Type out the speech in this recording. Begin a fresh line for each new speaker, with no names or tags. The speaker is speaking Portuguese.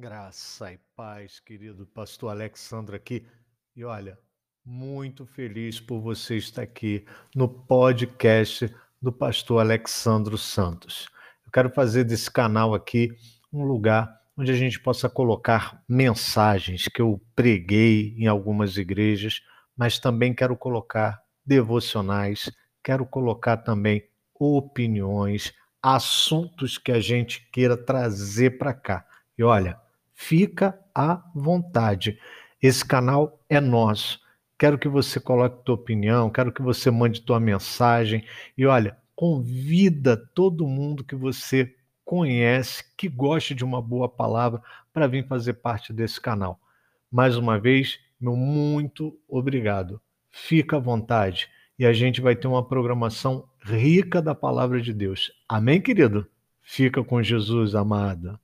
Graça e paz, querido pastor Alexandre aqui. E olha, muito feliz por você estar aqui no podcast do pastor Alexandro Santos. Eu quero fazer desse canal aqui um lugar onde a gente possa colocar mensagens que eu preguei em algumas igrejas, mas também quero colocar devocionais, quero colocar também opiniões, assuntos que a gente queira trazer para cá. E olha, Fica à vontade. Esse canal é nosso. Quero que você coloque tua opinião, quero que você mande tua mensagem e olha, convida todo mundo que você conhece, que goste de uma boa palavra para vir fazer parte desse canal. Mais uma vez, meu muito obrigado. Fica à vontade e a gente vai ter uma programação rica da palavra de Deus. Amém, querido? Fica com Jesus, amada.